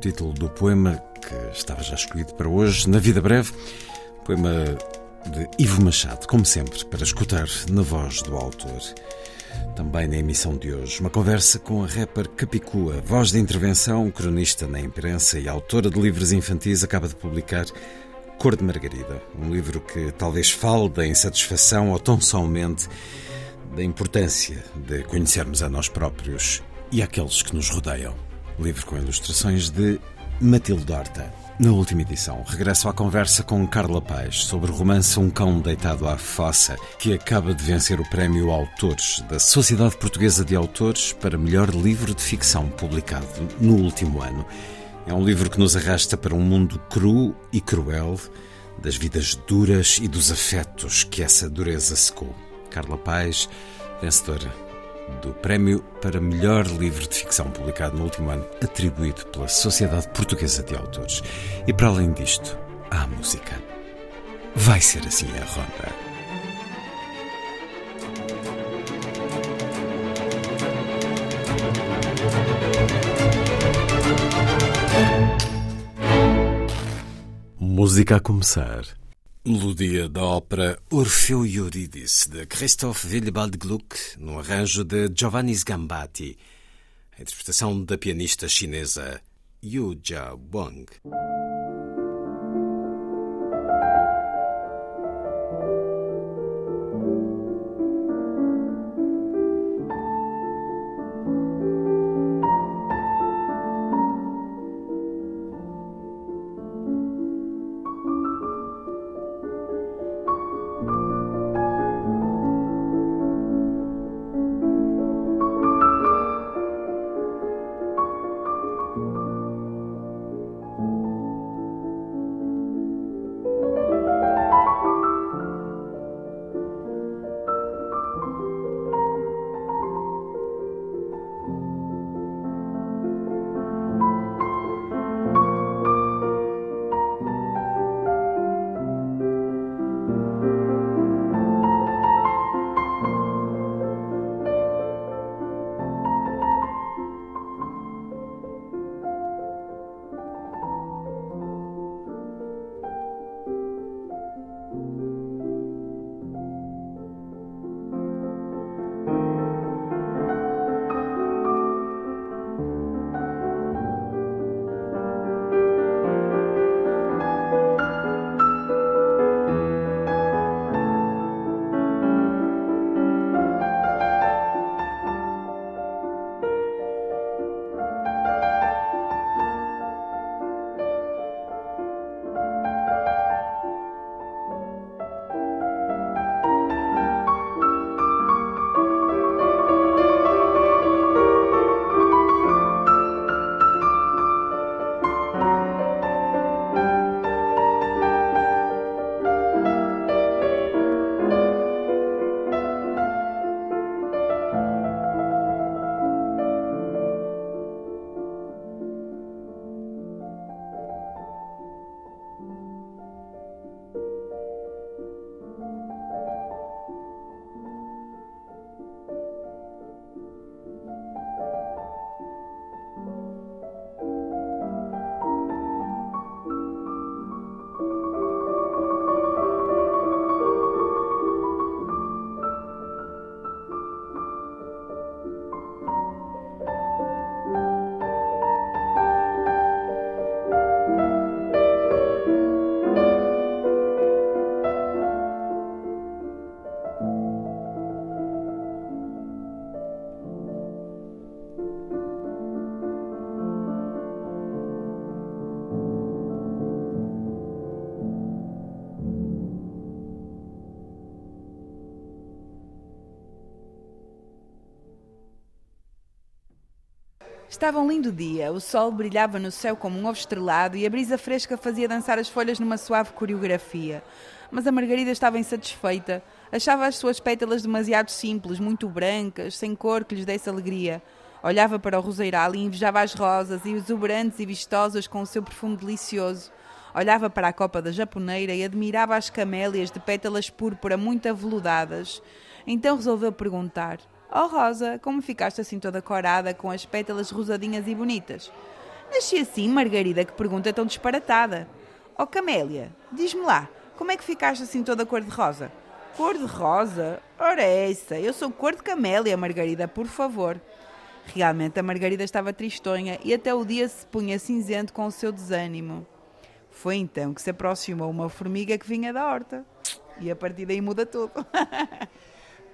Título do poema que estava já escolhido para hoje, na vida breve. Poema de Ivo Machado, como sempre, para escutar na voz do autor. Também na emissão de hoje, uma conversa com a rapper Capicua, voz de intervenção, cronista na imprensa e autora de livros infantis, acaba de publicar Cor de Margarida, um livro que talvez fale da insatisfação ou tão somente da importância de conhecermos a nós próprios e àqueles que nos rodeiam. Livro com ilustrações de Matilde Horta. Na última edição, regresso à conversa com Carla Paz sobre o romance Um Cão Deitado à Fossa, que acaba de vencer o prémio Autores da Sociedade Portuguesa de Autores para melhor livro de ficção publicado no último ano. É um livro que nos arrasta para um mundo cru e cruel, das vidas duras e dos afetos que essa dureza secou. Carla Paz, vencedora do Prémio para Melhor Livro de Ficção publicado no último ano, atribuído pela Sociedade Portuguesa de Autores. E para além disto, há a música. Vai ser assim a ronda. Música a começar. Melodia da ópera Orfeu e Eurídice, de Christoph Willibald Gluck, no arranjo de Giovanni Sgambati. A interpretação da pianista chinesa Yu Jia Wang. Estava um lindo dia, o sol brilhava no céu como um ovo estrelado e a brisa fresca fazia dançar as folhas numa suave coreografia. Mas a Margarida estava insatisfeita. Achava as suas pétalas demasiado simples, muito brancas, sem cor que lhes desse alegria. Olhava para o roseiral e invejava as rosas exuberantes e vistosas com o seu perfume delicioso. Olhava para a copa da japoneira e admirava as camélias de pétalas púrpura muito aveludadas. Então resolveu perguntar: Oh Rosa, como ficaste assim toda corada com as pétalas rosadinhas e bonitas? Nasci assim, Margarida, que pergunta tão disparatada. Oh Camélia, diz-me lá, como é que ficaste assim toda cor-de-rosa? Cor-de-rosa? Ora é essa, eu sou cor de Camélia, Margarida, por favor. Realmente a Margarida estava tristonha e até o dia se punha cinzento com o seu desânimo. Foi então que se aproximou uma formiga que vinha da horta. E a partir daí muda tudo.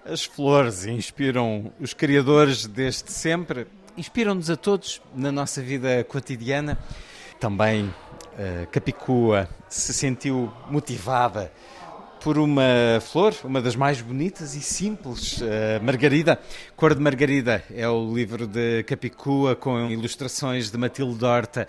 As flores inspiram os criadores desde sempre, inspiram-nos a todos na nossa vida cotidiana. Também uh, Capicua se sentiu motivada por uma flor, uma das mais bonitas e simples, uh, Margarida. Cor de Margarida é o livro de Capicua com ilustrações de Matilde Horta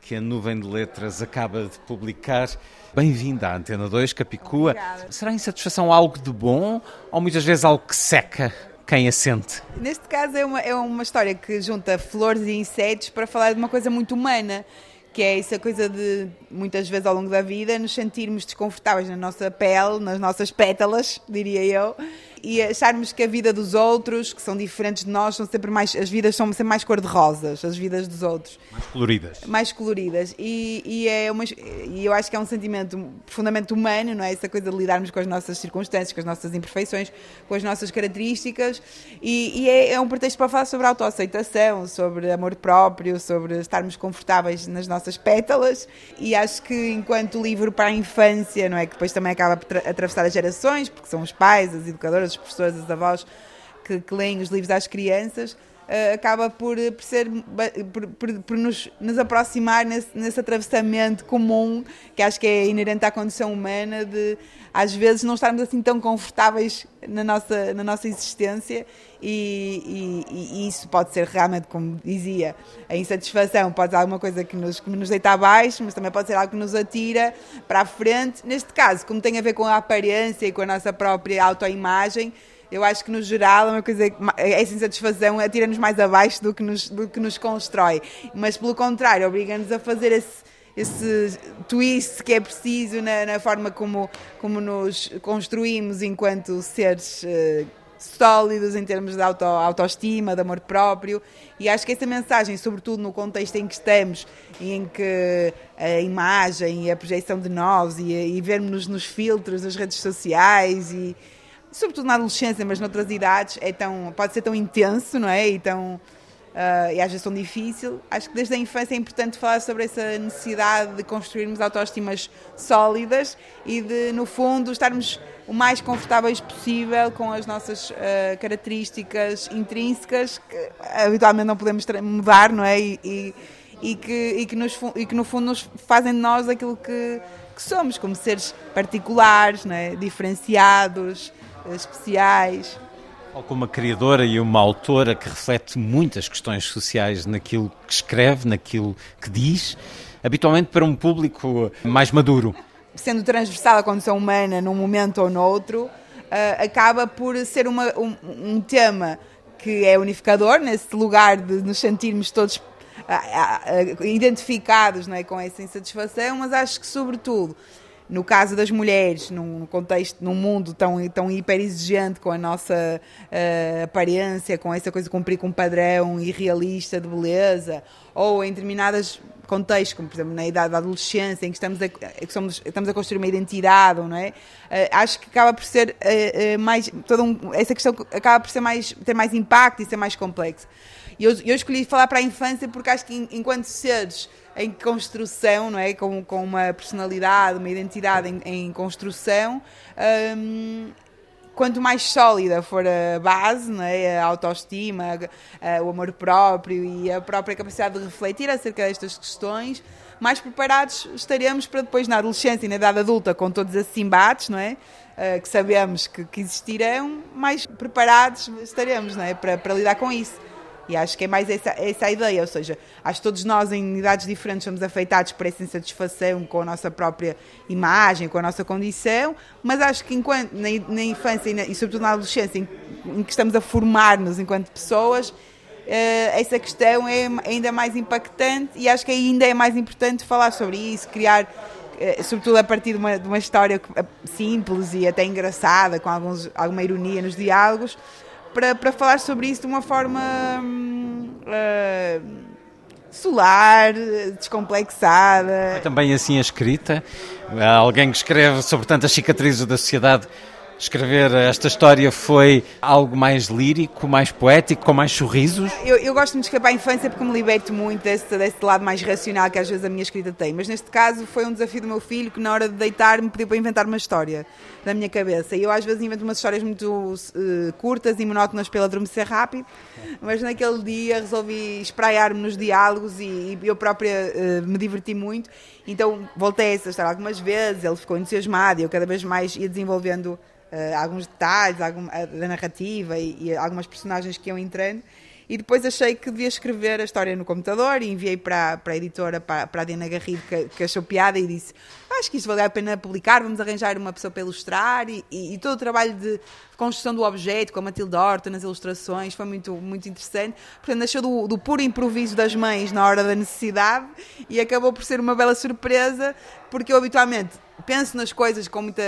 que a Nuvem de Letras acaba de publicar. Bem-vinda à Antena 2, Capicua. Obrigada. Será insatisfação algo de bom ou muitas vezes algo que seca quem a sente? Neste caso é uma, é uma história que junta flores e insetos para falar de uma coisa muito humana que é essa coisa de, muitas vezes ao longo da vida, nos sentirmos desconfortáveis na nossa pele, nas nossas pétalas, diria eu, e acharmos que a vida dos outros, que são diferentes de nós, são sempre mais, as vidas são sempre mais cor-de-rosas, as vidas dos outros. Mais coloridas. Mais coloridas. E, e, é uma, e eu acho que é um sentimento profundamente humano, não é? Essa coisa de lidarmos com as nossas circunstâncias, com as nossas imperfeições, com as nossas características. E, e é, é um pretexto para falar sobre autoaceitação, sobre amor próprio, sobre estarmos confortáveis nas nossas pétalas. E acho que enquanto livro para a infância, não é? Que depois também acaba por atravessar as gerações, porque são os pais, as educadoras, as professoras, as avós que, que leem os livros às crianças, acaba por, por ser por, por, por nos, nos, aproximar nesse, nesse atravessamento comum que acho que é inerente à condição humana de às vezes não estarmos assim tão confortáveis na nossa, na nossa existência e, e, e, isso pode ser realmente, como dizia, a insatisfação pode ser alguma coisa que nos, que nos deita abaixo, mas também pode ser algo que nos atira para a frente. Neste caso, como tem a ver com a aparência e com a nossa própria autoimagem, eu acho que no geral é uma coisa essa insatisfação atira-nos mais abaixo do que nos, do que nos constrói, mas pelo contrário, obriga-nos a fazer esse esse twist que é preciso na, na, forma como, como nos construímos enquanto seres uh, sólidos em termos de auto, autoestima, de amor próprio. E acho que essa mensagem, sobretudo no contexto em que estamos, em que a imagem e a projeção de nós e, e vermos-nos nos filtros das redes sociais e sobretudo na adolescência, mas noutras idades, é tão, pode ser tão intenso, não é? E, tão, uh, e às vezes tão difícil. Acho que desde a infância é importante falar sobre essa necessidade de construirmos autoestimas sólidas e de, no fundo, estarmos o mais confortáveis possível com as nossas uh, características intrínsecas que habitualmente não podemos mudar, não é? E, e, e que, e, que nos, e que no fundo nos fazem de nós aquilo que, que somos, como seres particulares, não é? diferenciados, especiais. Ou como uma criadora e uma autora que reflete muitas questões sociais naquilo que escreve, naquilo que diz, habitualmente para um público mais maduro. Sendo transversal à condição humana num momento ou noutro, uh, acaba por ser uma, um, um, tema que é unificador, nesse lugar de nos sentirmos todos uh, identificados não é, com essa insatisfação, mas acho que, sobretudo, no caso das mulheres, num contexto, num mundo tão, tão hiper exigente com a nossa uh, aparência, com essa coisa de cumprir com um padrão irrealista de beleza, ou em determinados contextos, como por exemplo na idade da adolescência, em que estamos a, que somos, estamos a construir uma identidade, não é? Uh, acho que acaba por ser uh, mais, toda um, essa questão acaba por ser mais, ter mais impacto e ser mais complexo. E eu, eu escolhi falar para a infância porque acho que enquanto seres em construção, não é? Com, com uma personalidade, uma identidade em, em construção. Um, quanto mais sólida for a base, não é? a autoestima, o amor próprio e a própria capacidade de refletir acerca destas questões, mais preparados estaremos para depois na adolescência e na idade adulta, com todos esses embates, não é? Uh, que sabemos que, que, existirão, mais preparados estaremos não é? para, para lidar com isso. E acho que é mais essa, essa a ideia, ou seja, acho que todos nós em idades diferentes somos afetados por essa insatisfação com a nossa própria imagem, com a nossa condição, mas acho que enquanto na, na infância e, na, e, sobretudo na adolescência, em, em que estamos a formar-nos enquanto pessoas, Uh, essa questão é ainda mais impactante e acho que ainda é mais importante falar sobre isso, criar, uh, sobretudo a partir de uma, de uma, história eh, simples e até engraçada, com alguns, alguma ironia nos diálogos, para, para falar sobre isso de uma forma uh, solar, descomplexada. Também assim a escrita, alguém que escreve sobre tantas cicatrizes da sociedade escrever esta história foi algo mais lírico, mais poético, com mais sorrisos? Eu, eu gosto de escrever a infância porque me liberto muito desse, desse lado mais racional que às vezes a minha escrita tem. Mas neste caso foi um desafio do meu filho que na hora de deitar me pediu para inventar uma história da minha cabeça. E eu às vezes invento umas histórias muito uh, curtas e monótonas pelo adormecer rápido, mas naquele dia resolvi espraiar-me nos diálogos e, e eu própria uh, me diverti muito. Então voltei a essa história algumas vezes, ele ficou entusiasmado e eu cada vez mais ia desenvolvendo uh, alguns detalhes algum, uh, da narrativa e, e, algumas personagens que iam entrando. E depois achei que devia escrever a história no computador e enviei para, para a editora, para, para a Diana Garrido, que, que achou piada e disse: Acho que isto vale a pena publicar, vamos arranjar uma pessoa para ilustrar. E, e, e todo o trabalho de construção do objeto, com a Matilde Horta nas ilustrações, foi muito, muito interessante. Portanto, nasceu do, do puro improviso das mães na hora da necessidade e acabou por ser uma bela surpresa, porque eu habitualmente penso nas coisas com muita,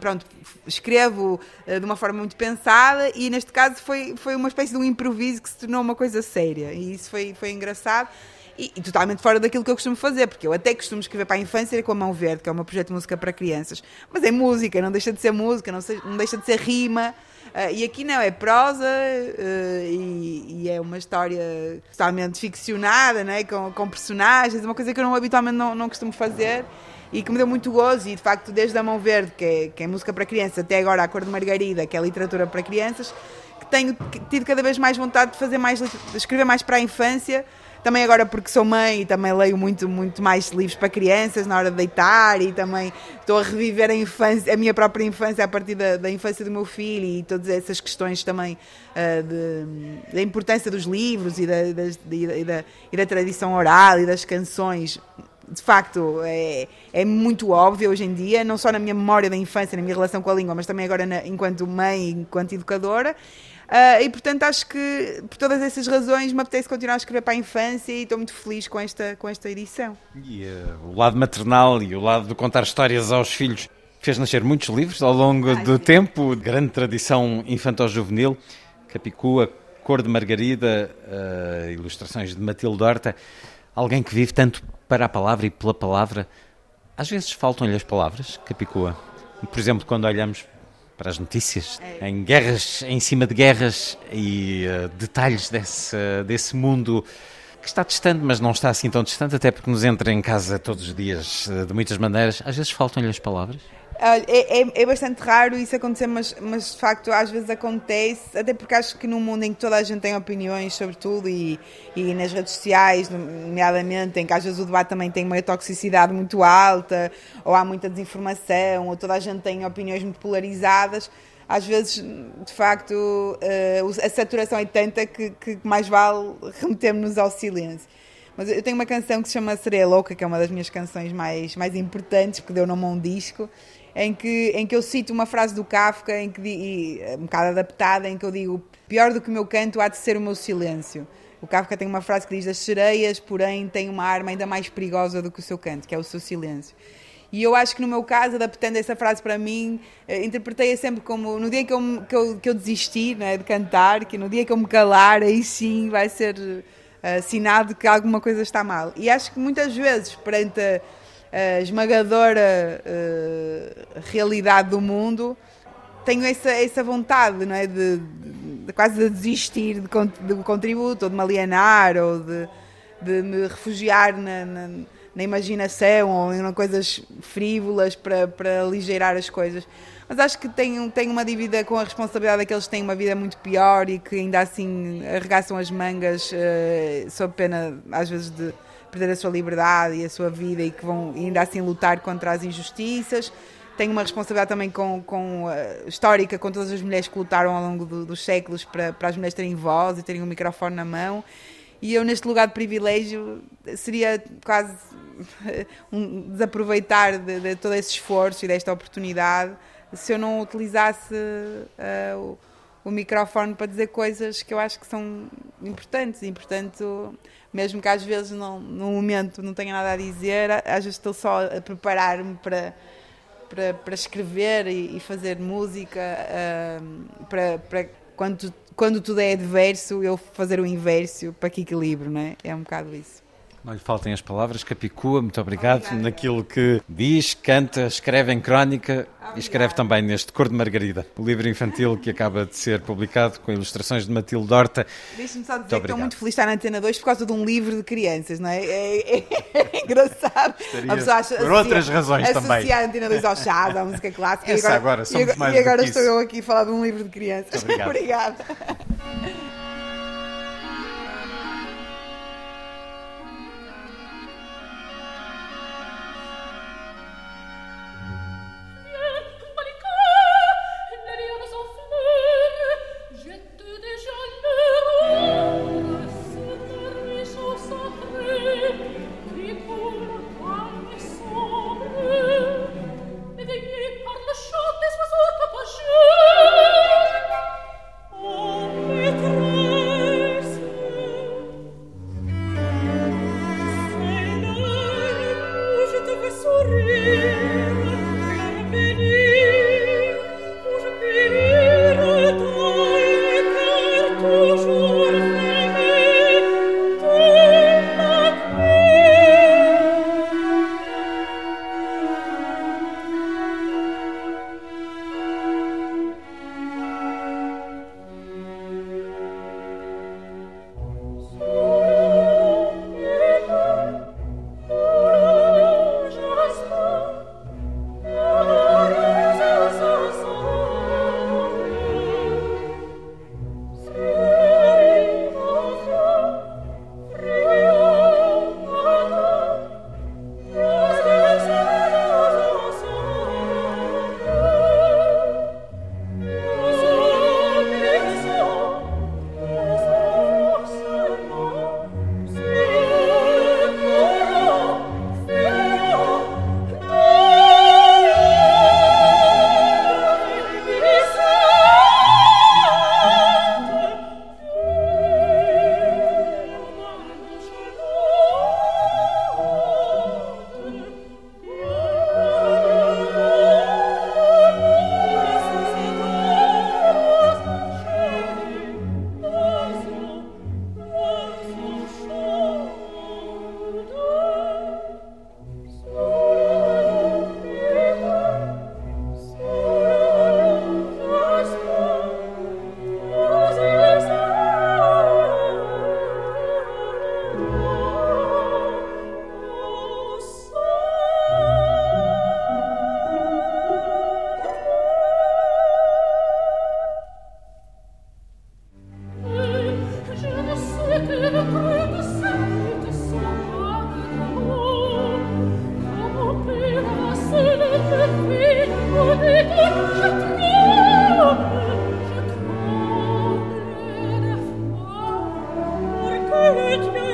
pronto, escrevo uh, de uma forma muito pensada e neste caso foi, foi uma espécie de um improviso que se tornou uma coisa séria e isso foi, foi engraçado e, e, totalmente fora daquilo que eu costumo fazer, porque eu até costumo escrever para a infância com a mão verde, que é um projeto de música para crianças, mas é música, não deixa de ser música, não, não deixa de ser rima. Uh, e aqui não, é prosa uh, e, e, é uma história totalmente ficcionada, né? com, com personagens, uma coisa que eu não, habitualmente não, não costumo fazer e que me deu muito gozo. E de facto, desde a Mão Verde, que é, que é música para crianças, até agora a Cor de Margarida, que é literatura para crianças, que tenho tido cada vez mais vontade de fazer mais, de escrever mais para a infância. Também agora porque sou mãe e também leio muito, muito mais livros para crianças na hora de deitar e também estou a reviver a infância, a minha própria infância a partir da, da infância do meu filho e todas essas questões também uh, de, da importância dos livros e da, e da, e da tradição oral e das canções de facto é, é muito óbvio hoje em dia, não só na minha memória da infância, na minha relação com a língua, mas também agora na, enquanto mãe, enquanto educadora. Uh, e portanto acho que por todas essas razões me apetece continuar a escrever para a infância e estou muito feliz com esta, com esta edição. E uh, o lado maternal e o lado de contar histórias aos filhos fez nascer muitos livros ao longo do sim. tempo, grande tradição infantil-juvenil, Capicua, Cor de Margarida, uh, ilustrações de Matilde Horta, alguém que vive tanto para a palavra e pela palavra. Às vezes faltam-lhe as palavras, Capicua. Por exemplo, quando olhamos para as notícias, em guerras, em cima de guerras e uh, detalhes desse, desse mundo que está distante, mas não está assim tão distante, até porque nos entra em casa todos os dias uh, de muitas maneiras. Às vezes faltam-lhe as palavras. É, é, é, bastante raro isso acontecer, mas, mas de facto às vezes acontece, até porque acho que num mundo em que toda a gente tem opiniões sobre tudo e, e nas redes sociais, nomeadamente, em que às vezes o debate também tem uma toxicidade muito alta, ou há muita desinformação, ou toda a gente tem opiniões muito polarizadas, às vezes, de facto, eh, a saturação é tanta que, que mais vale remetermos-nos ao silêncio. Mas eu tenho uma canção que se chama Sereia Louca, que é uma das minhas canções mais, mais importantes, porque deu nome a um disco, em que, em que eu cito uma frase do Kafka, em que, e, um bocado adaptada, em que eu digo: pior do que o meu canto há de ser o meu silêncio. O Kafka tem uma frase que diz: As sereias, porém, têm uma arma ainda mais perigosa do que o seu canto, que é o seu silêncio. E eu acho que no meu caso, adaptando essa frase para mim, eh, interpretei-a sempre como no dia que eu, que eu, que eu desistir né, de cantar, que no dia que eu me calar, aí sim vai ser sinal de que alguma coisa está mal. E acho que muitas vezes, perante a, a esmagadora uh, realidade do mundo, tenho essa, essa vontade não é? de, de, de quase de desistir de, do contributo, ou de me alienar, ou de, de me refugiar na, na, na imaginação, ou em coisas frívolas para, para aligeirar as coisas mas acho que tenho, tenho uma dívida com a responsabilidade daqueles que têm uma vida muito pior e que ainda assim arregaçam as mangas uh, sob pena, às vezes, de perder a sua liberdade e a sua vida e que vão ainda assim lutar contra as injustiças. tenho uma responsabilidade também com, com uh, histórica com todas as mulheres que lutaram ao longo do, dos séculos para, para as mulheres terem voz e terem um microfone na mão. E eu, neste lugar de privilégio, seria quase um desaproveitar de, de todo esse esforço e desta oportunidade se eu não utilizasse uh, o, o, microfone para dizer coisas que eu acho que são importantes e, portanto, mesmo que às vezes não, momento não tenha nada a dizer, às vezes estou só a preparar-me para, para, para escrever e, e fazer música uh, para, para quando, quando tudo é adverso, eu fazer o inverso para que equilíbrio, não é? É um bocado isso. Não lhe faltem as palavras, Capicua, muito obrigado Obrigada. naquilo que diz, canta, escreve em crónica Obrigada. e escreve também neste Cor de Margarida, o livro infantil que acaba de ser publicado com ilustrações de Matilde Horta. Deixe-me só dizer que estou muito feliz de estar na Antena 2 por causa de um livro de crianças, não é? É, é, é engraçado. a pessoa acha, por outras razões associar também. Associar a Antena 2 ao chá, à música clássica. Essa e agora, agora somos e, mais e agora estou eu aqui a falar de um livro de crianças. Obrigado. Obrigada. Lord, no.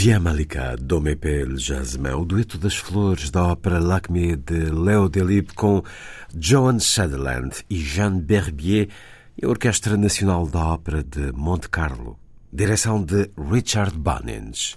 Viens Malika, do Mepel Jasmin, o dueto das flores da ópera Lacme de Léo Delibes com Joan Sutherland e Jean Berbier e a Orquestra Nacional da Ópera de Monte Carlo, direção de Richard Bunnings.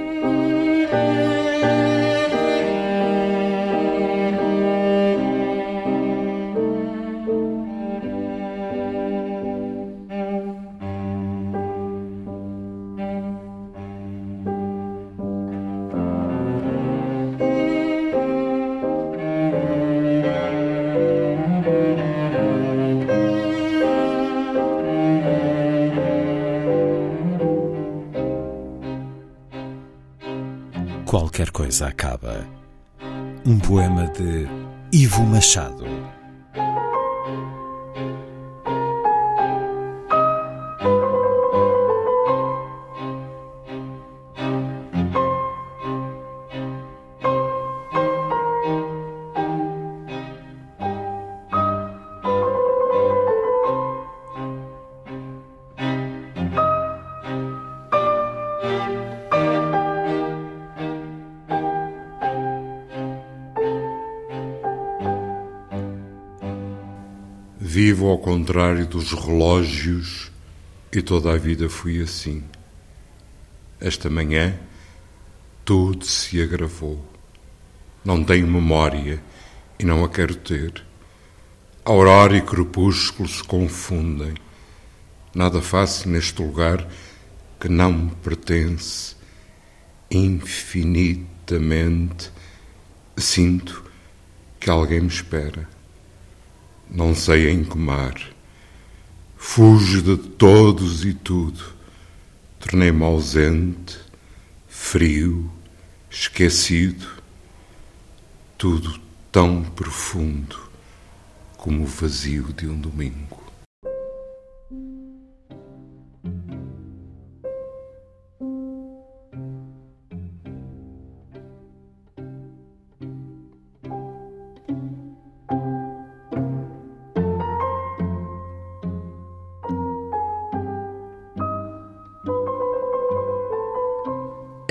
De Ivo Machado. Contrário dos relógios e toda a vida fui assim. Esta manhã tudo se agravou. Não tenho memória e não a quero ter. Aurora e crepúsculo se confundem. Nada faço neste lugar que não me pertence. Infinitamente sinto que alguém me espera não sei em que mar. Fujo de todos e tudo. Tornei-me ausente, frio, esquecido. Tudo tão profundo como o vazio de um domingo.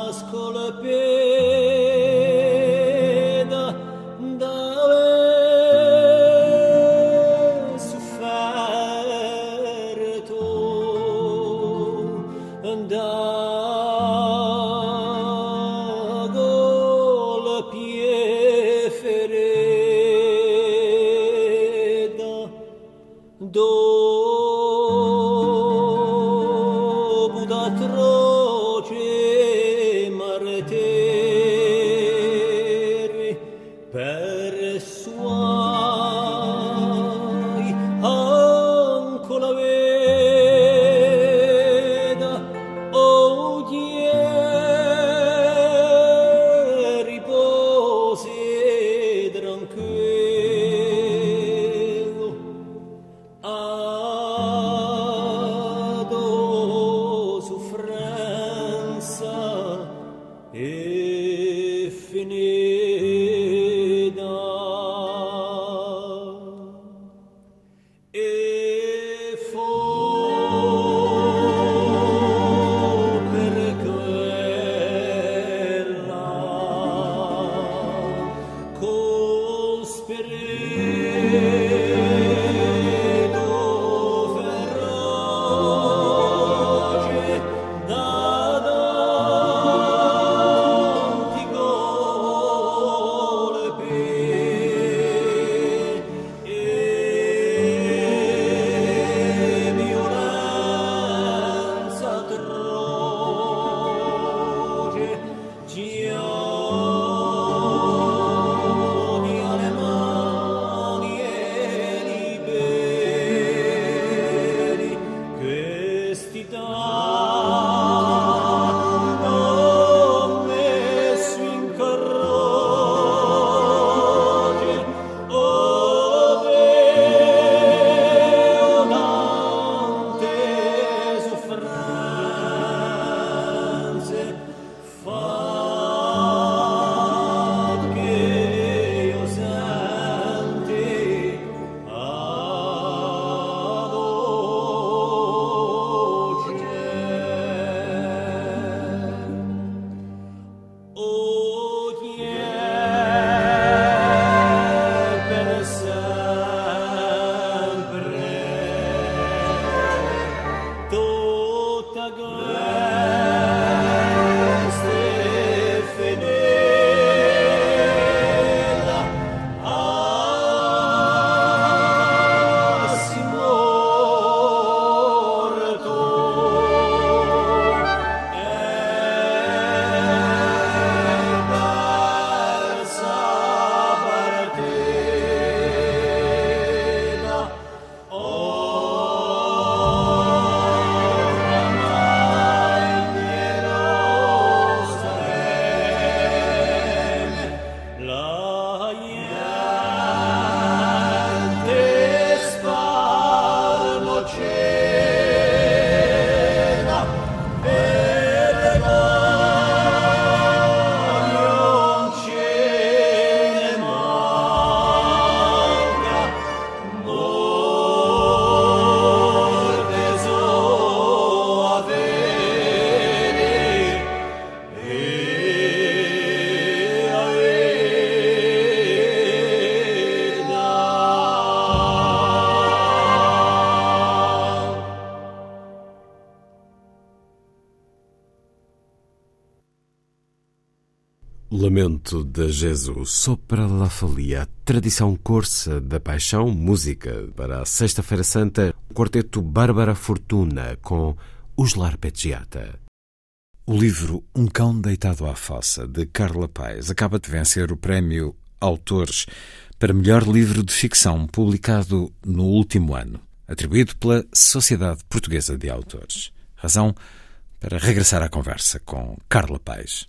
Oh Jesus, Sopra la Folia, tradição corsa da paixão, música para a Sexta-feira Santa, quarteto Bárbara Fortuna com Os Larpeggiata. O livro Um Cão Deitado à Fossa, de Carla Paes, acaba de vencer o prémio Autores para melhor livro de ficção publicado no último ano, atribuído pela Sociedade Portuguesa de Autores. Razão para regressar à conversa com Carla Paes.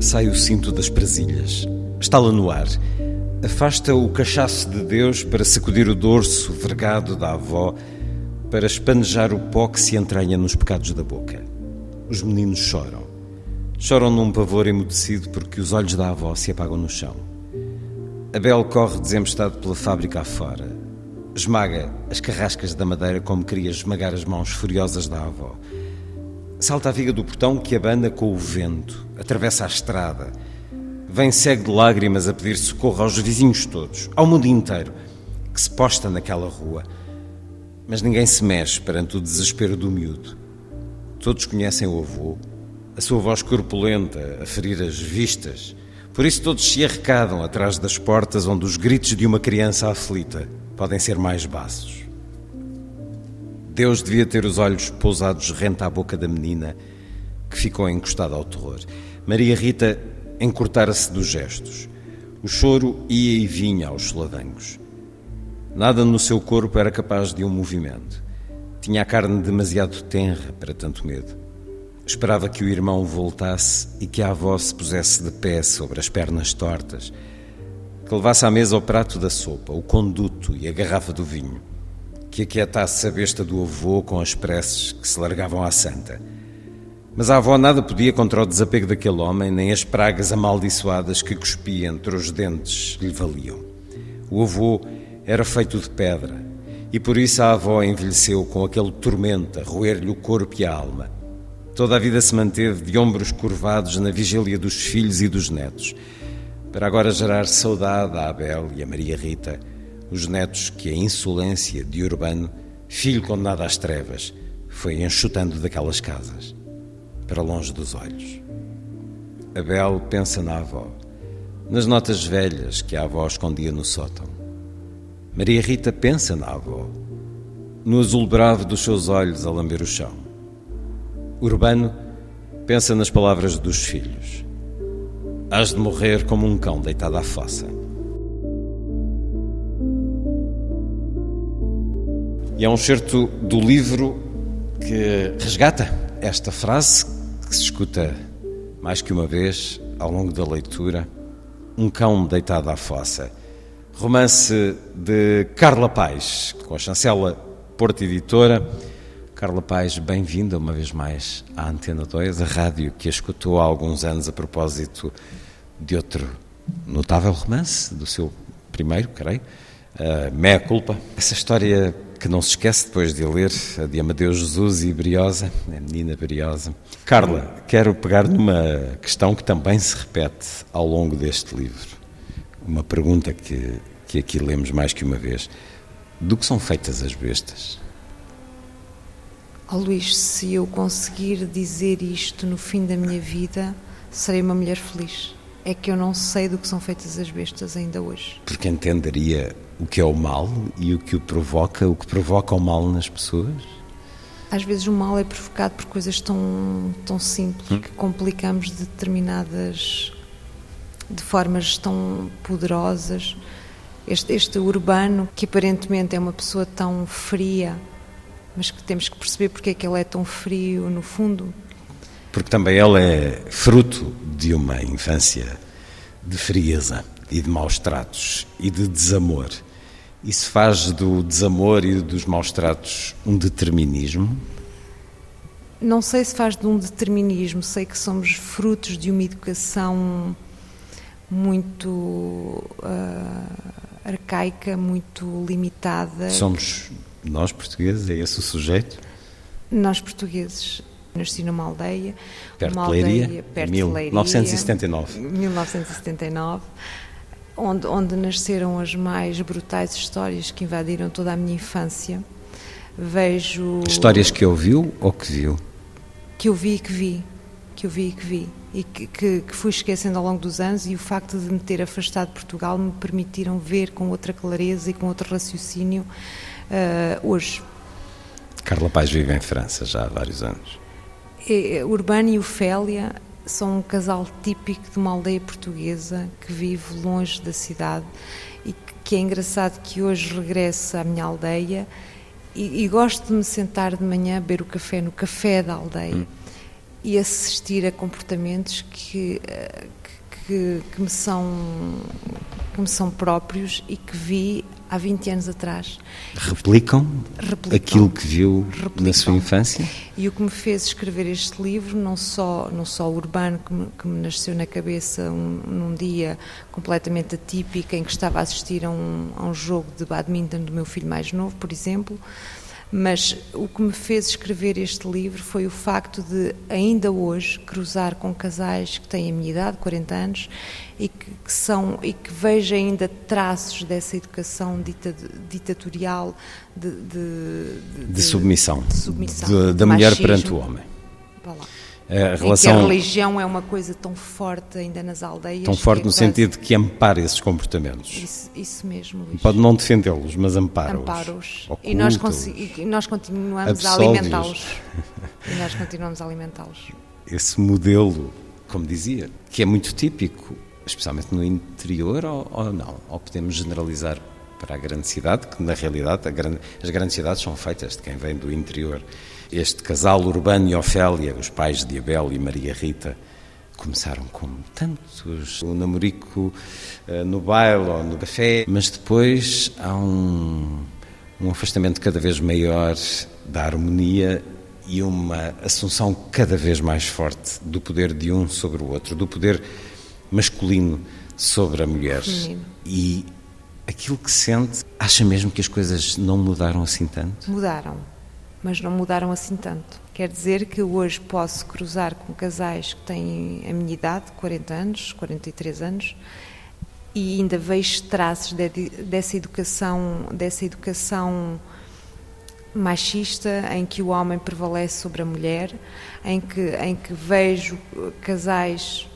Sai o cinto das presilhas, estala no ar. Afasta o cachaço de Deus para sacudir o dorso vergado da avó, para espanejar o pó que se entranha nos pecados da boca. Os meninos choram. Choram num pavor emudecido porque os olhos da avó se apagam no chão. Abel corre desempestado pela fábrica afora. Esmaga as carrascas da madeira como queria esmagar as mãos furiosas da avó. Salta a viga do portão que abana com o vento, atravessa a estrada. Vem cego de lágrimas a pedir socorro aos vizinhos todos, ao mundo inteiro, que se posta naquela rua. Mas ninguém se mexe perante o desespero do miúdo. Todos conhecem o avô, a sua voz corpulenta a ferir as vistas. Por isso todos se arrecadam atrás das portas onde os gritos de uma criança aflita podem ser mais baços. Deus devia ter os olhos pousados rente à boca da menina, que ficou encostada ao terror. Maria Rita encurtara-se dos gestos. O choro ia e vinha aos soladangos. Nada no seu corpo era capaz de um movimento. Tinha a carne demasiado tenra para tanto medo. Esperava que o irmão voltasse e que a avó se pusesse de pé sobre as pernas tortas, que levasse à mesa o prato da sopa, o conduto e a garrafa do vinho que aquietasse a besta do avô com as preces que se largavam à santa. Mas a avó nada podia contra o desapego daquele homem, nem as pragas amaldiçoadas que cuspia entre os dentes lhe valiam. O avô era feito de pedra, e por isso a avó envelheceu com aquele tormento a roer-lhe o corpo e a alma. Toda a vida se manteve de ombros curvados na vigília dos filhos e dos netos, para agora gerar saudade a Abel e a Maria Rita, os netos que a insolência de Urbano, filho condenado às trevas, foi enxutando daquelas casas, para longe dos olhos. Abel pensa na avó, nas notas velhas que a avó escondia no sótão. Maria Rita pensa na avó, no azul bravo dos seus olhos a lamber o chão. Urbano pensa nas palavras dos filhos. Hás de morrer como um cão deitado à fossa. E é um certo do livro que resgata esta frase que se escuta mais que uma vez ao longo da leitura: Um cão deitado à fossa. Romance de Carla Paz, com a chancela Porta Editora. Carla Paz, bem-vinda uma vez mais à Antena 2, a rádio que a escutou há alguns anos a propósito de outro notável romance, do seu primeiro, creio, uh, Meia Culpa. Essa história que não se esquece depois de ler a de Amadeus Jesus e Briosa, a menina Briosa. Carla, quero pegar numa questão que também se repete ao longo deste livro. Uma pergunta que, que aqui lemos mais que uma vez. Do que são feitas as bestas? Oh, Luís, se eu conseguir dizer isto no fim da minha vida, serei uma mulher feliz. É que eu não sei do que são feitas as bestas ainda hoje. Porque entenderia o que é o mal e o que o provoca, o que provoca o mal nas pessoas? Às vezes o mal é provocado por coisas tão, tão simples hum? que complicamos de determinadas. de formas tão poderosas. Este, este urbano, que aparentemente é uma pessoa tão fria, mas que temos que perceber porque é que ele é tão frio no fundo. Porque também ele é fruto de uma infância de frieza e de maus tratos e de desamor. Isso faz do desamor e dos maus tratos um determinismo? Não sei se faz de um determinismo, sei que somos frutos de uma educação muito uh, arcaica, muito limitada. Somos nós portugueses, é esse o sujeito? Nós portugueses. Nasci numa aldeia, perto uma aldeia perto 1979. de Leiria, 1979, onde, onde nasceram as mais brutais histórias que invadiram toda a minha infância. Vejo histórias que ouviu ou que viu? Que eu vi e que vi, que eu vi e que vi e que, que, que, fui esquecendo ao longo dos anos e o facto de me ter afastado de Portugal me permitiram ver com outra clareza e com outro raciocínio uh, hoje. Carla Paz vive em França já há vários anos. É, Urbano e Ofélia são um casal típico de uma aldeia portuguesa que vive longe da cidade e que é engraçado que hoje regresse à minha aldeia e, e gosto de me sentar de manhã a beber o café no café da aldeia. Hum e assistir a comportamentos que, que, que, me são, que me são próprios e que vi há 20 anos atrás. Replicam, Replicam aquilo que viu Replicam. na sua infância? E o que me fez escrever este livro, não só, não só o urbano que me, que me nasceu na cabeça um, num dia completamente atípico em que estava a assistir a um, a um jogo de badminton do meu filho mais novo, por exemplo, mas o que me fez escrever este livro foi o facto de, ainda hoje, cruzar com casais que têm a minha idade, 40 anos, e que, que são e que vejo ainda traços dessa educação dita, ditatorial de, de, de, de submissão, submissão. Da mulher perante o homem. A relação... que a religião é uma coisa tão forte ainda nas aldeias. Tão forte é no quase... sentido de que ampara esses comportamentos. Isso, isso mesmo, Luís. Pode não defendê-los, mas ampara-os. Ampara-os. E nós, e nós continuamos a alimentá-los. e nós continuamos a alimentá-los. Esse modelo, como dizia, que é muito típico, especialmente no interior, ou, ou não? Ou podemos generalizar para a grande cidade, que na realidade grande, as grandes cidades são feitas de quem vem do interior. Este casal Urbano e Ofélia, os pais de Abel e Maria Rita, começaram como tantos, o namorico uh, no baile ou no café, mas depois há um, um afastamento cada vez maior da harmonia e uma assunção cada vez mais forte do poder de um sobre o outro, do poder masculino sobre a mulher. Feminino. E aquilo que sente, acha mesmo que as coisas não mudaram assim tanto? Mudaram mas não mudaram assim tanto. Quer dizer que hoje posso cruzar com casais que têm a minha idade, 40 anos, 43 anos, e ainda vejo traços de, dessa educação, dessa educação machista em que o homem prevalece sobre a mulher, em que, em que vejo casais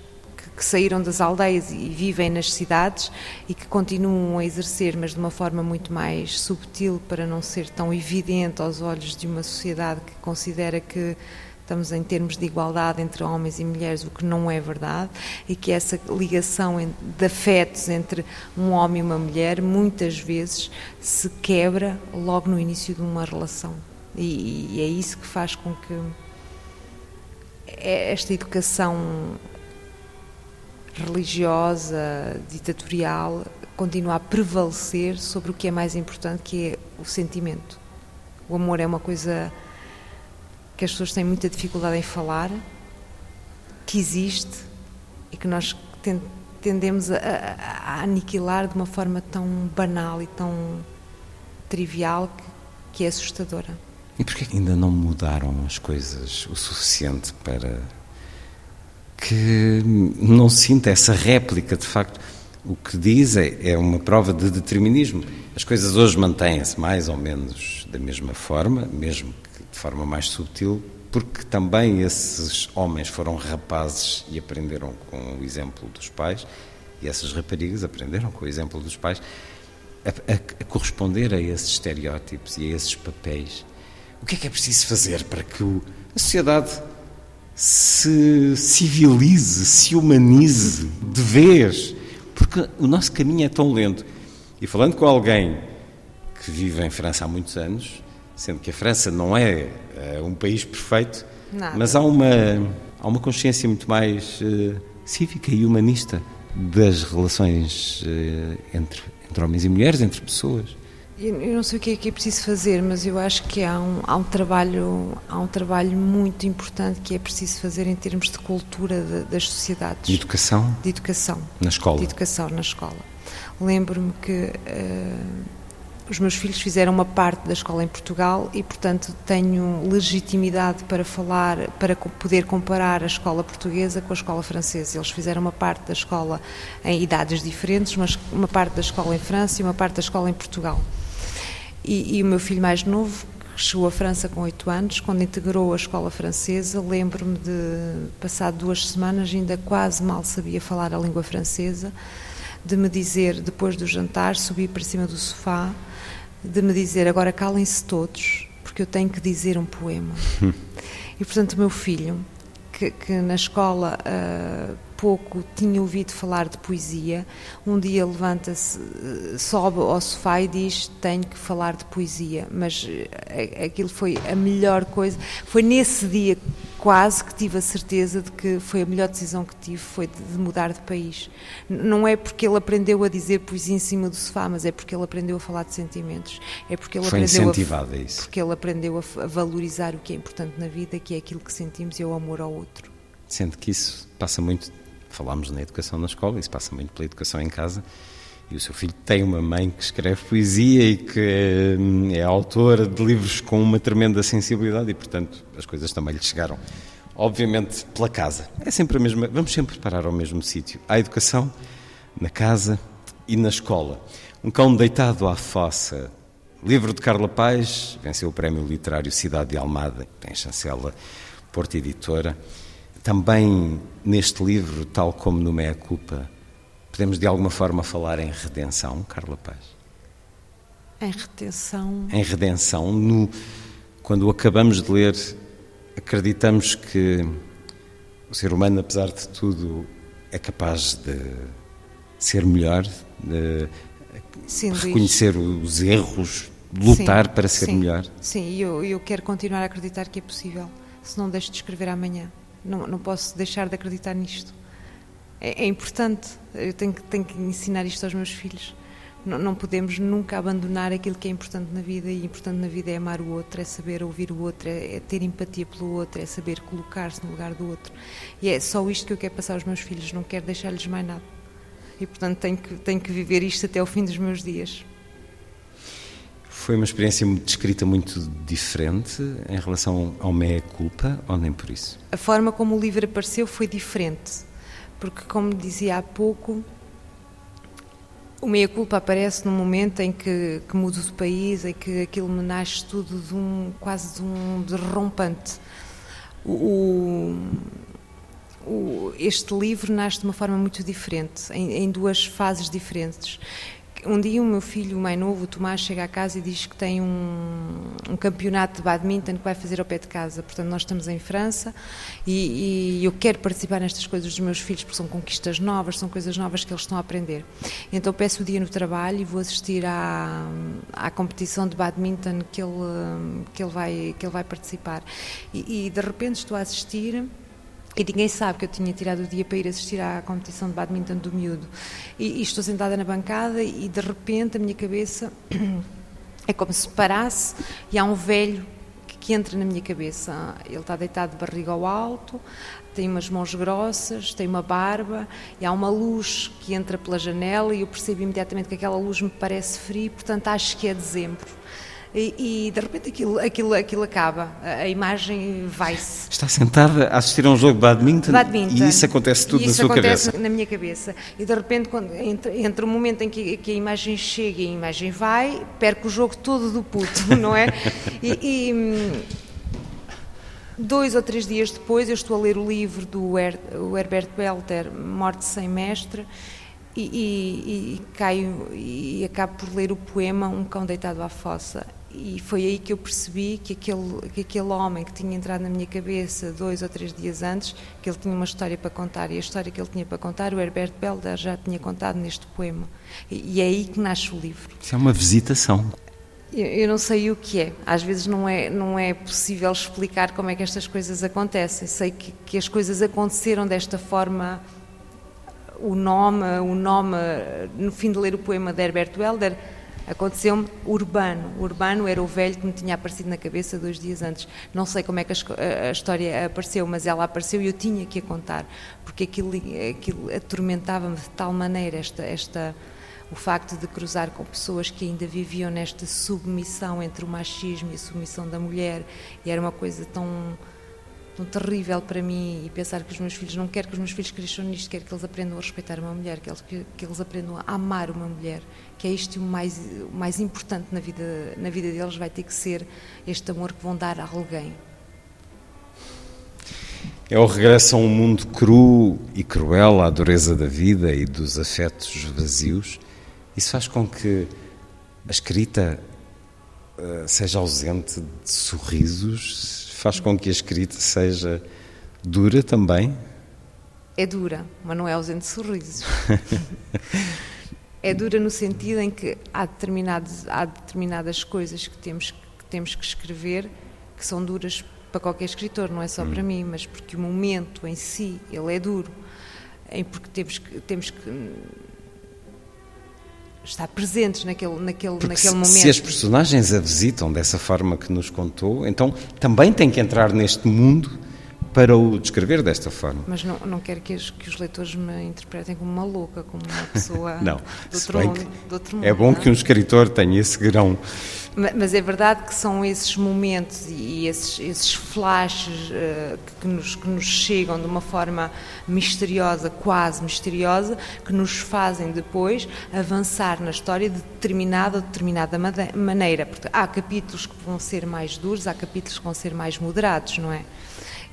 que saíram das aldeias e vivem nas cidades e que continuam a exercer, mas de uma forma muito mais subtil para não ser tão evidente aos olhos de uma sociedade que considera que estamos em termos de igualdade entre homens e mulheres, o que não é verdade, e que essa ligação de afetos entre um homem e uma mulher muitas vezes se quebra logo no início de uma relação. E, e é isso que faz com que esta educação religiosa, ditatorial, continua a prevalecer sobre o que é mais importante, que é o sentimento. O amor é uma coisa que as pessoas têm muita dificuldade em falar, que existe e que nós tendemos a, a, aniquilar de uma forma tão banal e tão trivial que, que é assustadora. E porquê ainda não mudaram as coisas o suficiente para que não sinta essa réplica, de facto. O que diz é, é uma prova de determinismo. As coisas hoje mantêm-se mais ou menos da mesma forma, mesmo que de forma mais subtil, porque também esses homens foram rapazes e aprenderam com o exemplo dos pais, e essas raparigas aprenderam com o exemplo dos pais a, a, a corresponder a esses estereótipos e a esses papéis. O que é que é preciso fazer para que o, a sociedade se civilize, se humanize de vez, porque o nosso caminho é tão lento. E falando com alguém que vive em França há muitos anos, sendo que a França não é, é um país perfeito, Nada. mas há uma, há uma consciência muito mais uh, cívica e humanista das relações uh, entre, entre homens e mulheres, entre pessoas. Eu, não sei o que é que é preciso fazer, mas eu acho que há um, há um, trabalho, há um trabalho muito importante que é preciso fazer em termos de cultura de, das sociedades. De educação? De educação. Na escola? De educação na escola. Lembro-me que uh, os meus filhos fizeram uma parte da escola em Portugal e, portanto, tenho legitimidade para falar, para poder comparar a escola portuguesa com a escola francesa. Eles fizeram uma parte da escola em idades diferentes, mas uma parte da escola em França e uma parte da escola em Portugal. E, e o meu filho mais novo, que chegou à França com oito anos, quando integrou a escola francesa, lembro-me de, passado duas semanas, ainda quase mal sabia falar a língua francesa, de me dizer, depois do jantar, subir para cima do sofá, de me dizer, agora calem-se todos, porque eu tenho que dizer um poema. e, portanto, o meu filho, que, que na escola... Uh, pouco tinha ouvido falar de poesia, um dia levanta-se, sobe ao sofá e diz: Tenho que falar de poesia. Mas eh, aquilo foi a melhor coisa. Foi nesse dia quase que tive a certeza de que foi a melhor decisão que tive foi de mudar de país. Não é porque ele aprendeu a dizer poesia em cima do sofá, mas é porque ele aprendeu a falar de sentimentos. É porque ele foi aprendeu incentivado a, a isso. Porque ele aprendeu a, a valorizar o que é importante na vida, que é aquilo que sentimos e é o amor ao outro. Sendo que isso passa muito falámos na educação na escola, isso passa muito pela educação em casa. E o seu filho tem uma mãe que escreve poesia e que é, é autora de livros com uma tremenda sensibilidade e, portanto, as coisas também lhe chegaram. Obviamente, pela casa. É sempre a mesma. Vamos sempre parar ao mesmo sítio. Há educação na casa e na escola. Um cão deitado à fossa. Livro de Carla Paz, venceu o Prémio Literário Cidade de Almada, tem chancela Porta Editora. Também neste livro, tal como no Meia Culpa, podemos de alguma forma falar em redenção, Carla Paz? Em redenção. Em redenção. No, quando acabamos de ler, acreditamos que o ser humano, apesar de tudo, é capaz de ser melhor, de Sim, reconhecer Luís. os erros, lutar sim, para ser sim, melhor. Sim, e eu, eu quero continuar a acreditar que é possível, se não deixo de escrever amanhã. Não, não posso deixar de acreditar nisto. É, é importante, eu tenho que, tenho que ensinar isto aos meus filhos. Não, não, podemos nunca abandonar aquilo que é importante na vida e importante na vida é amar o outro, é saber ouvir o outro, é, é ter empatia pelo outro, é saber colocar-se no lugar do outro. E é só isto que eu quero passar aos meus filhos, não quero deixar-lhes mais nada. E portanto tenho que, tenho que viver isto até ao fim dos meus dias. Foi uma experiência descrita muito diferente em relação ao meia culpa, ou nem por isso? A forma como o livro apareceu foi diferente, porque como dizia há pouco, o meia culpa aparece num momento em que, que mudo de país, em que aquilo me nasce tudo de um quase de um derrompante. O, o, este livro nasce de uma forma muito diferente, em, em duas fases diferentes. Um dia o meu filho mais novo, o Tomás, chega à casa e diz que tem um, um, campeonato de badminton que vai fazer ao pé de casa. Portanto, nós estamos em França e, e, eu quero participar nestas coisas dos meus filhos porque são conquistas novas, são coisas novas que eles estão a aprender. Então peço o dia no trabalho e vou assistir à, à competição de badminton que ele, que ele, vai, que ele vai participar. E, e de repente estou a assistir e ninguém sabe que eu tinha tirado o dia para ir assistir à competição de badminton do miúdo. E, e, estou sentada na bancada e de repente a minha cabeça é como se parasse e há um velho que, que entra na minha cabeça. Ele está deitado de barriga ao alto, tem umas mãos grossas, tem uma barba e há uma luz que entra pela janela e eu percebo imediatamente que aquela luz me parece fria, portanto acho que é dezembro. E, e, de repente aquilo, aquilo, aquilo acaba, a, a imagem vai-se. Está sentada a assistir a um jogo de badminton, badminton. e isso acontece tudo e isso na sua acontece cabeça. na minha cabeça. E de repente, quando, entre, entre o momento em que, que, a imagem chega e a imagem vai, perco o jogo todo do puto, não é? E, e, dois ou três dias depois eu estou a ler o livro do Her, Herbert Belter, Morte Sem Mestre, e, e, e, caio e acabo por ler o poema Um Cão Deitado à Fossa e foi aí que eu percebi que aquele, que aquele homem que tinha entrado na minha cabeça dois ou três dias antes, que ele tinha uma história para contar, e a história que ele tinha para contar, o Herbert Belder já tinha contado neste poema. E, e é aí que nasce o livro. Isso é uma visitação. Eu não sei o que é. Às vezes não é, não é possível explicar como é que estas coisas acontecem. Sei que, que as coisas aconteceram desta forma. O nome, o nome, no fim de ler o poema de Herbert Welder, aconteceu-me Urbano. Urbano era o velho que me tinha aparecido na cabeça dois dias antes. Não sei como é que a, a história apareceu, mas ela apareceu e eu tinha que a contar, porque aquilo, aquilo atormentava-me de tal maneira esta, esta o facto de cruzar com pessoas que ainda viviam nesta submissão entre o machismo e a submissão da mulher, e era uma coisa tão, tão terrível para mim, e pensar que os meus filhos, não quero que os meus filhos cresçam nisto, quero que eles aprendam a respeitar uma mulher, que eles, que, eles aprendam a amar uma mulher, que é isto o mais, o mais importante na vida, na vida deles, vai ter que ser este amor que vão dar a alguém. É o regresso a um mundo cru e cruel à dureza da vida e dos afetos vazios isso faz com que a escrita uh, seja ausente de sorrisos, faz com que a escrita seja dura também. É dura, mas não é ausente de sorrisos. é dura no sentido em que há, determinados, há determinadas coisas que temos, que temos que escrever que são duras para qualquer escritor, não é só hum. para mim, mas porque o momento em si, ele é duro. Em porque temos que, temos que estar presentes naquele, naquele, naquele se, momento. Se as personagens a visitam dessa forma que nos contou, então também tem que entrar neste mundo para o descrever desta forma. Mas não, não quero que os, que os leitores me interpretem como uma louca, como uma pessoa não, do, outro mundo, do outro mundo. É bom não? que um escritor tenha esse grão. Mas é verdade que são esses momentos e esses, esses flashes uh, que, nos, que nos chegam de uma forma misteriosa, quase misteriosa, que nos fazem depois avançar na história de determinada ou determinada maneira. Porque há capítulos que vão ser mais duros, há capítulos que vão ser mais moderados, não é?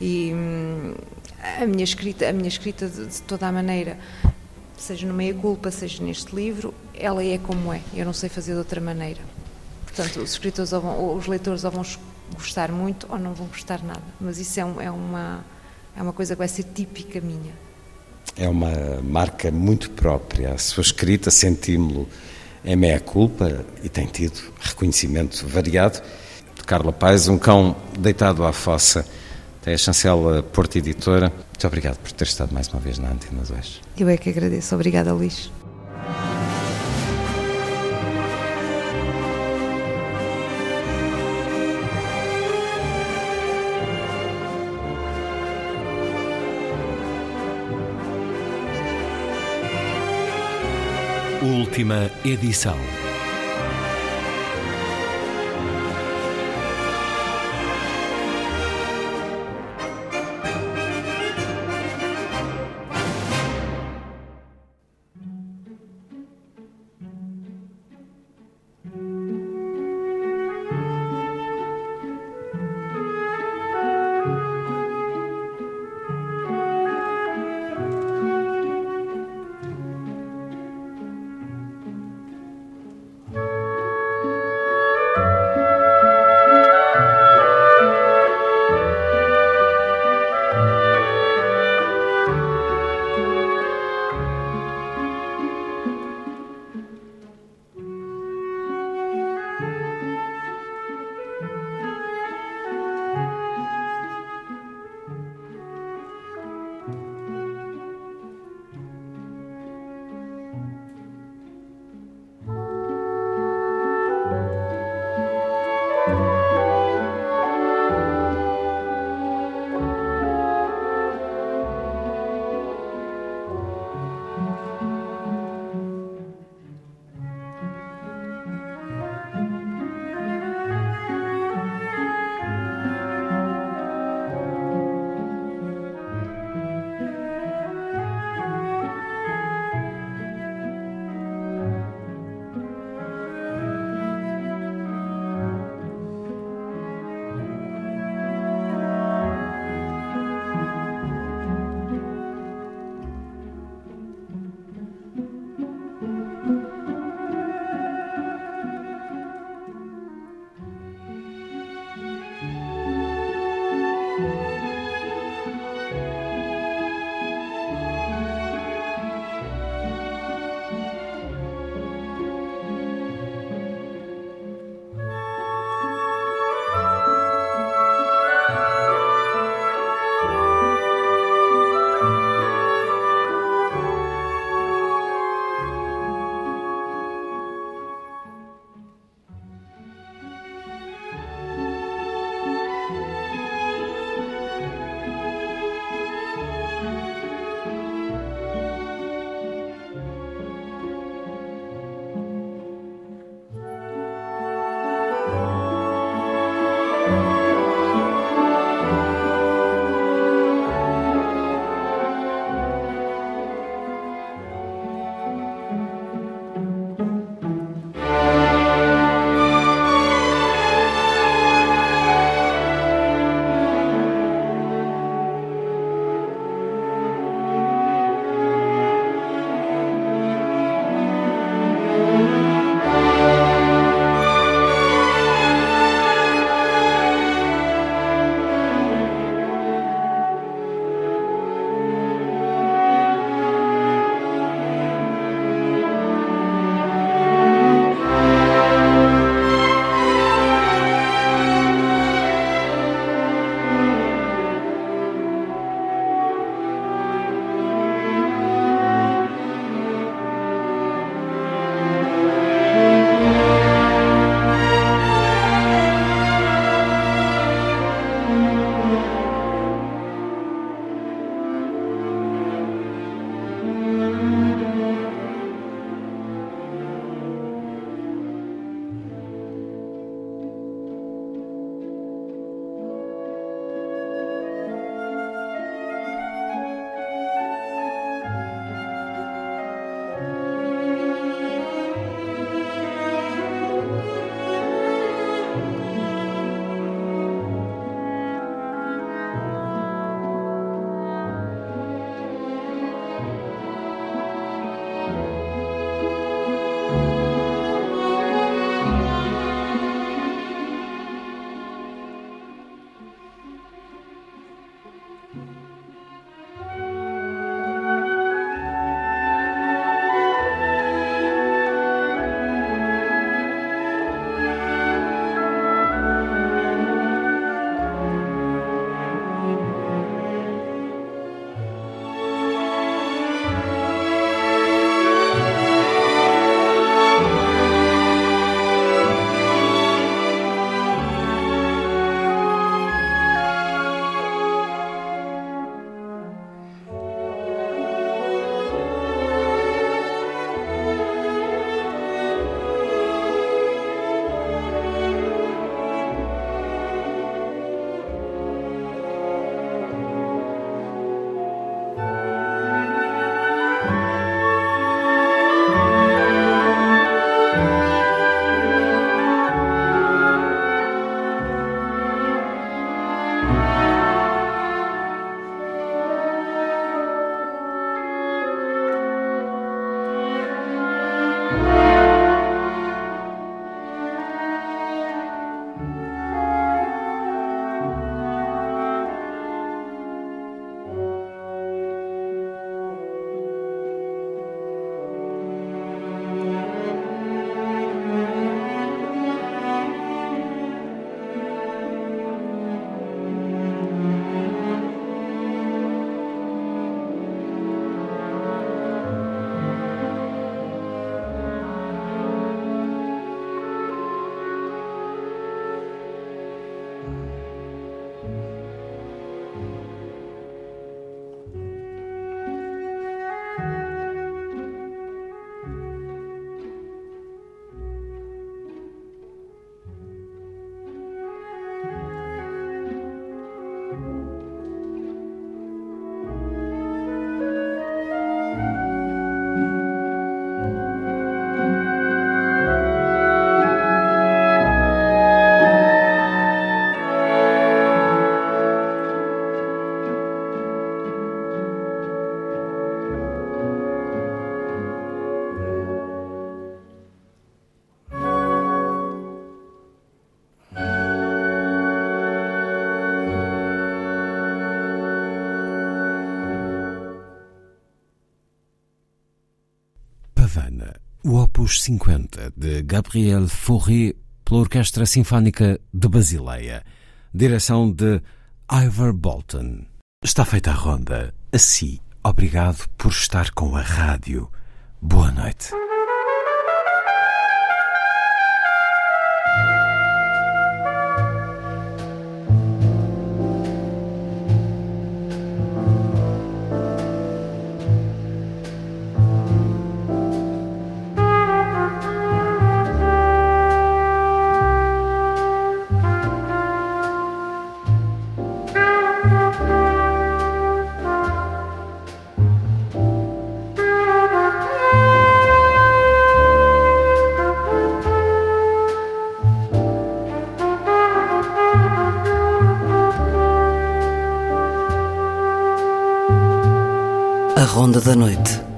E hum, a minha escrita, a minha escrita de, de toda a maneira, seja no Meia Culpa, seja neste livro, ela é como é. Eu não sei fazer de outra maneira. Portanto, os escritores ou, vão, ou os leitores ou vão gostar muito ou não vão gostar nada. Mas isso é, um, é, uma, é uma coisa que vai ser típica minha. É uma marca muito própria. A sua escrita, sentimos-lo em meia culpa e tem tido reconhecimento variado. De Carla Paz, um cão deitado à fossa é a chancela Porto Editora. Muito obrigado por ter estado mais uma vez na Antena 2. Eu é que agradeço. Obrigada, Luís. Última edição. Opus 50 de Gabriel Fauré pela Orquestra Sinfónica de Basileia. Direção de Ivor Bolton. Está feita a ronda. Assim, obrigado por estar com a rádio. Boa noite. Da Noite.